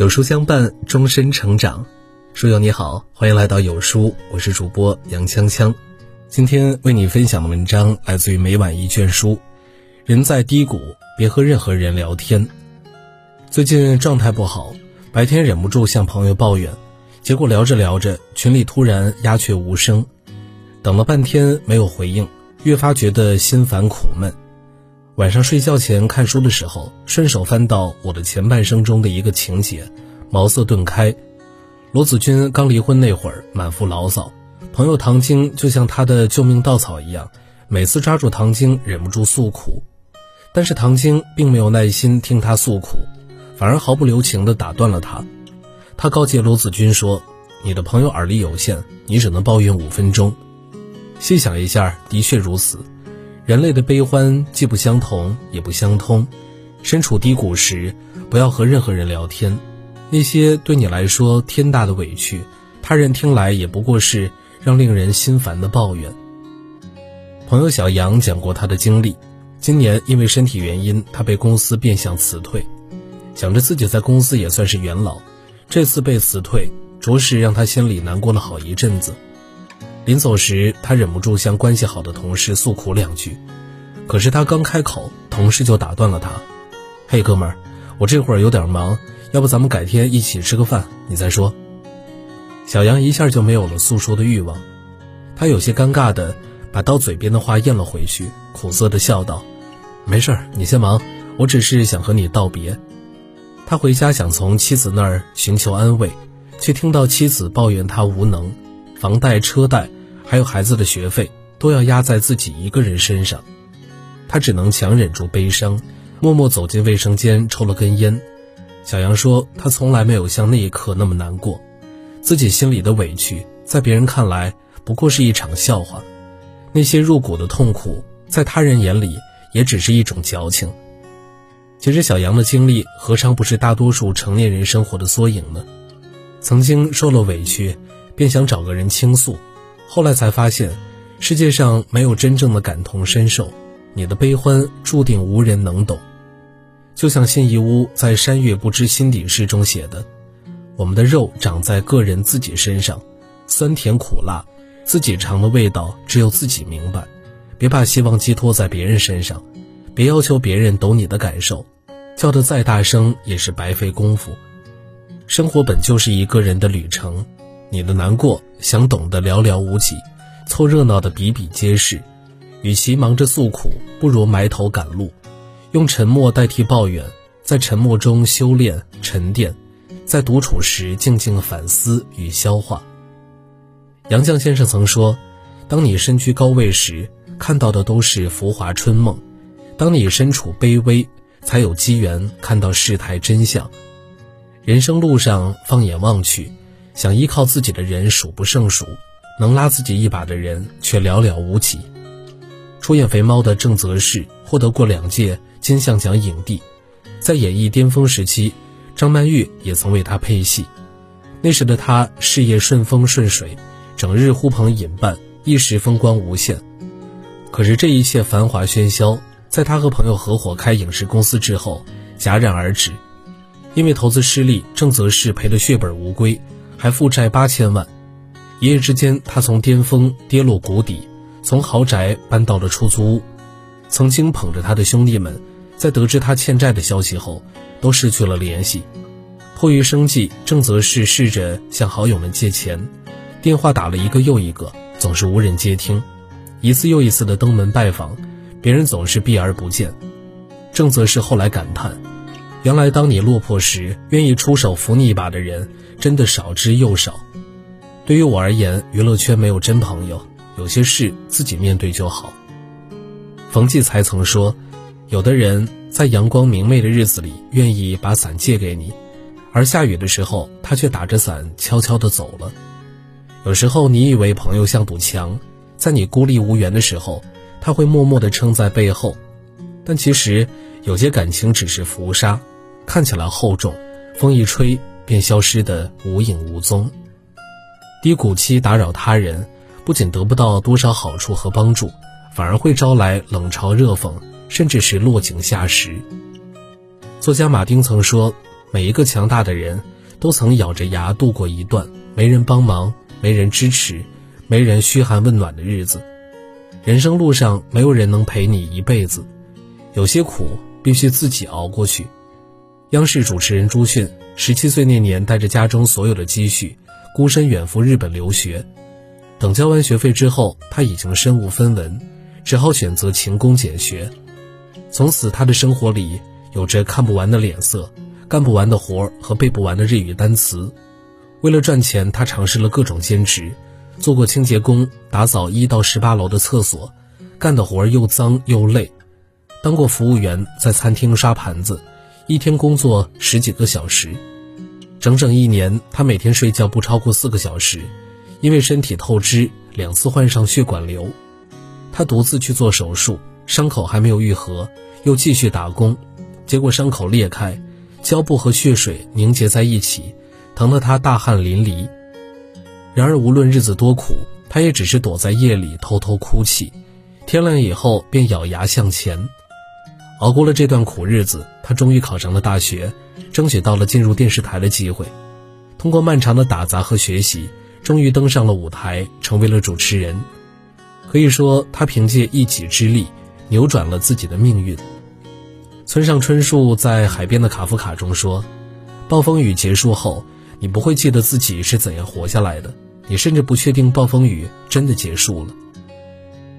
有书相伴，终身成长。书友你好，欢迎来到有书，我是主播杨锵锵。今天为你分享的文章来自于每晚一卷书。人在低谷，别和任何人聊天。最近状态不好，白天忍不住向朋友抱怨，结果聊着聊着，群里突然鸦雀无声，等了半天没有回应，越发觉得心烦苦闷。晚上睡觉前看书的时候，顺手翻到我的前半生中的一个情节，茅塞顿开。罗子君刚离婚那会儿，满腹牢骚，朋友唐晶就像他的救命稻草一样，每次抓住唐晶忍不住诉苦，但是唐晶并没有耐心听他诉苦，反而毫不留情地打断了他。他告诫罗子君说：“你的朋友耳力有限，你只能抱怨五分钟。”细想一下，的确如此。人类的悲欢既不相同，也不相通。身处低谷时，不要和任何人聊天。那些对你来说天大的委屈，他人听来也不过是让令人心烦的抱怨。朋友小杨讲过他的经历：今年因为身体原因，他被公司变相辞退。想着自己在公司也算是元老，这次被辞退，着实让他心里难过了好一阵子。临走时，他忍不住向关系好的同事诉苦两句，可是他刚开口，同事就打断了他：“嘿，哥们儿，我这会儿有点忙，要不咱们改天一起吃个饭，你再说。”小杨一下就没有了诉说的欲望，他有些尴尬的把到嘴边的话咽了回去，苦涩的笑道：“没事，你先忙，我只是想和你道别。”他回家想从妻子那儿寻求安慰，却听到妻子抱怨他无能。房贷、车贷，还有孩子的学费，都要压在自己一个人身上，他只能强忍住悲伤，默默走进卫生间抽了根烟。小杨说，他从来没有像那一刻那么难过，自己心里的委屈，在别人看来不过是一场笑话，那些入骨的痛苦，在他人眼里也只是一种矫情。其实，小杨的经历何尝不是大多数成年人生活的缩影呢？曾经受了委屈。便想找个人倾诉，后来才发现，世界上没有真正的感同身受，你的悲欢注定无人能懂。就像辛夷坞在《山月不知心底事》中写的：“我们的肉长在个人自己身上，酸甜苦辣，自己尝的味道只有自己明白。别把希望寄托在别人身上，别要求别人懂你的感受，叫得再大声也是白费功夫。生活本就是一个人的旅程。”你的难过，想懂的寥寥无几，凑热闹的比比皆是。与其忙着诉苦，不如埋头赶路，用沉默代替抱怨，在沉默中修炼沉淀，在独处时静静反思与消化。杨绛先生曾说：“当你身居高位时，看到的都是浮华春梦；当你身处卑微，才有机缘看到世态真相。人生路上，放眼望去。”想依靠自己的人数不胜数，能拉自己一把的人却寥寥无几。出演《肥猫》的郑则仕获得过两届金像奖影帝，在演艺巅峰时期，张曼玉也曾为他配戏。那时的他事业顺风顺水，整日呼朋引伴，一时风光无限。可是这一切繁华喧嚣，在他和朋友合伙开影视公司之后戛然而止。因为投资失利，郑则仕赔得血本无归。还负债八千万，一夜之间，他从巅峰跌落谷底，从豪宅搬到了出租屋。曾经捧着他的兄弟们，在得知他欠债的消息后，都失去了联系。迫于生计，郑则仕试着向好友们借钱，电话打了一个又一个，总是无人接听。一次又一次的登门拜访，别人总是避而不见。郑则仕后来感叹。原来，当你落魄时，愿意出手扶你一把的人，真的少之又少。对于我而言，娱乐圈没有真朋友，有些事自己面对就好。冯骥才曾说，有的人在阳光明媚的日子里，愿意把伞借给你，而下雨的时候，他却打着伞悄悄地走了。有时候，你以为朋友像堵墙，在你孤立无援的时候，他会默默地撑在背后，但其实有些感情只是浮沙。看起来厚重，风一吹便消失得无影无踪。低谷期打扰他人，不仅得不到多少好处和帮助，反而会招来冷嘲热讽，甚至是落井下石。作家马丁曾说：“每一个强大的人，都曾咬着牙度过一段没人帮忙、没人支持、没人嘘寒问暖的日子。人生路上没有人能陪你一辈子，有些苦必须自己熬过去。央视主持人朱迅十七岁那年，带着家中所有的积蓄，孤身远赴日本留学。等交完学费之后，他已经身无分文，只好选择勤工俭学。从此，他的生活里有着看不完的脸色。干不完的活和背不完的日语单词，为了赚钱，他尝试了各种兼职，做过清洁工，打扫一到十八楼的厕所，干的活又脏又累；当过服务员，在餐厅刷盘子，一天工作十几个小时，整整一年，他每天睡觉不超过四个小时，因为身体透支，两次患上血管瘤，他独自去做手术，伤口还没有愈合，又继续打工，结果伤口裂开。胶布和血水凝结在一起，疼得他大汗淋漓。然而，无论日子多苦，他也只是躲在夜里偷偷哭泣。天亮以后，便咬牙向前。熬过了这段苦日子，他终于考上了大学，争取到了进入电视台的机会。通过漫长的打杂和学习，终于登上了舞台，成为了主持人。可以说，他凭借一己之力，扭转了自己的命运。村上春树在《海边的卡夫卡》中说：“暴风雨结束后，你不会记得自己是怎样活下来的，你甚至不确定暴风雨真的结束了。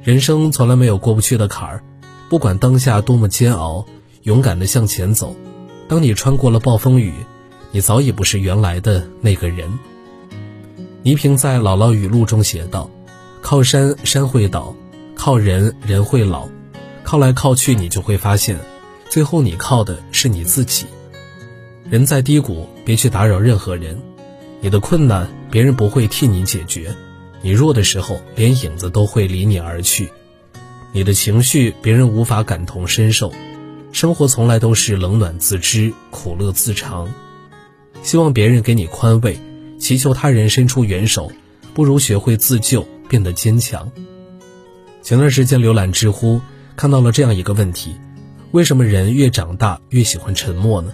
人生从来没有过不去的坎儿，不管当下多么煎熬，勇敢地向前走。当你穿过了暴风雨，你早已不是原来的那个人。”倪萍在《姥姥语录》中写道：“靠山山会倒，靠人人会老，靠来靠去，你就会发现。”最后，你靠的是你自己。人在低谷，别去打扰任何人。你的困难，别人不会替你解决；你弱的时候，连影子都会离你而去。你的情绪，别人无法感同身受。生活从来都是冷暖自知，苦乐自尝。希望别人给你宽慰，祈求他人伸出援手，不如学会自救，变得坚强。前段时间浏览知乎，看到了这样一个问题。为什么人越长大越喜欢沉默呢？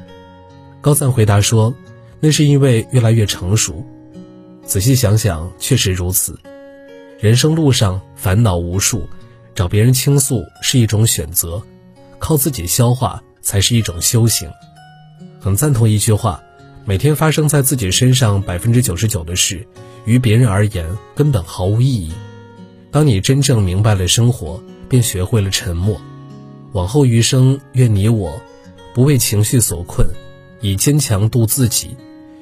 高赞回答说：“那是因为越来越成熟。仔细想想，确实如此。人生路上烦恼无数，找别人倾诉是一种选择，靠自己消化才是一种修行。很赞同一句话：每天发生在自己身上百分之九十九的事，于别人而言根本毫无意义。当你真正明白了生活，便学会了沉默。”往后余生，愿你我不为情绪所困，以坚强度自己；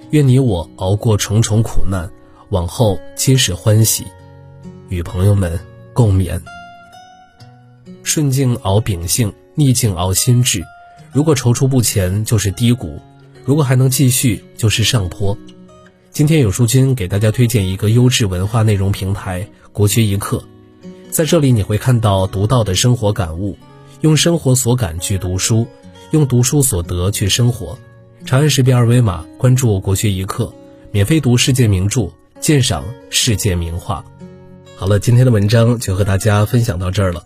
愿你我熬过重重苦难，往后皆是欢喜。与朋友们共勉。顺境熬秉性，逆境熬心智。如果踌躇不前，就是低谷；如果还能继续，就是上坡。今天有书君给大家推荐一个优质文化内容平台——国学一课，在这里你会看到独到的生活感悟。用生活所感去读书，用读书所得去生活。长按识别二维码关注“国学一课”，免费读世界名著，鉴赏世界名画。好了，今天的文章就和大家分享到这儿了。